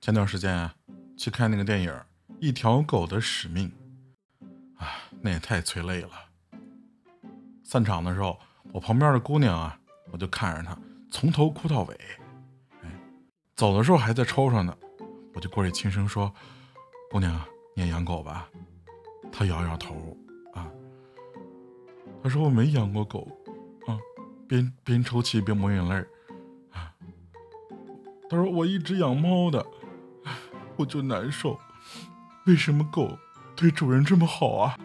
前段时间啊，去看那个电影《一条狗的使命》，啊，那也太催泪了。散场的时候，我旁边的姑娘啊，我就看着她从头哭到尾，哎，走的时候还在抽上呢，我就过去轻声说：“姑娘，你也养狗吧？”她摇摇头，啊，她说我没养过狗，啊，边边抽泣边抹眼泪啊，她说我一直养猫的。我就难受，为什么狗对主人这么好啊？